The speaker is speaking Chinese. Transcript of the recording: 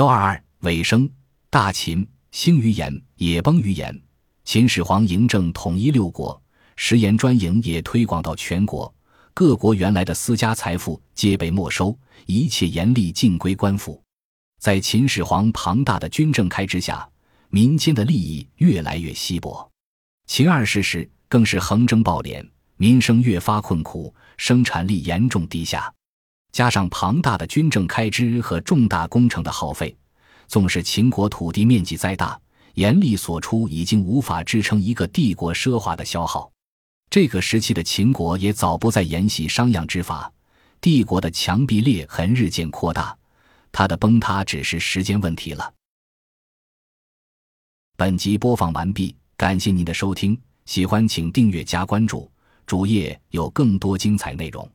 幺二二尾声，大秦兴于言，也崩于言。秦始皇嬴政统一六国，食盐专营也推广到全国，各国原来的私家财富皆被没收，一切严厉尽归官府。在秦始皇庞大的军政开支下，民间的利益越来越稀薄。秦二世时更是横征暴敛，民生越发困苦，生产力严重低下。加上庞大的军政开支和重大工程的耗费，纵使秦国土地面积再大，严厉所出已经无法支撑一个帝国奢华的消耗。这个时期的秦国也早不再沿袭商鞅之法，帝国的墙壁裂痕日渐扩大，它的崩塌只是时间问题了。本集播放完毕，感谢您的收听，喜欢请订阅加关注，主页有更多精彩内容。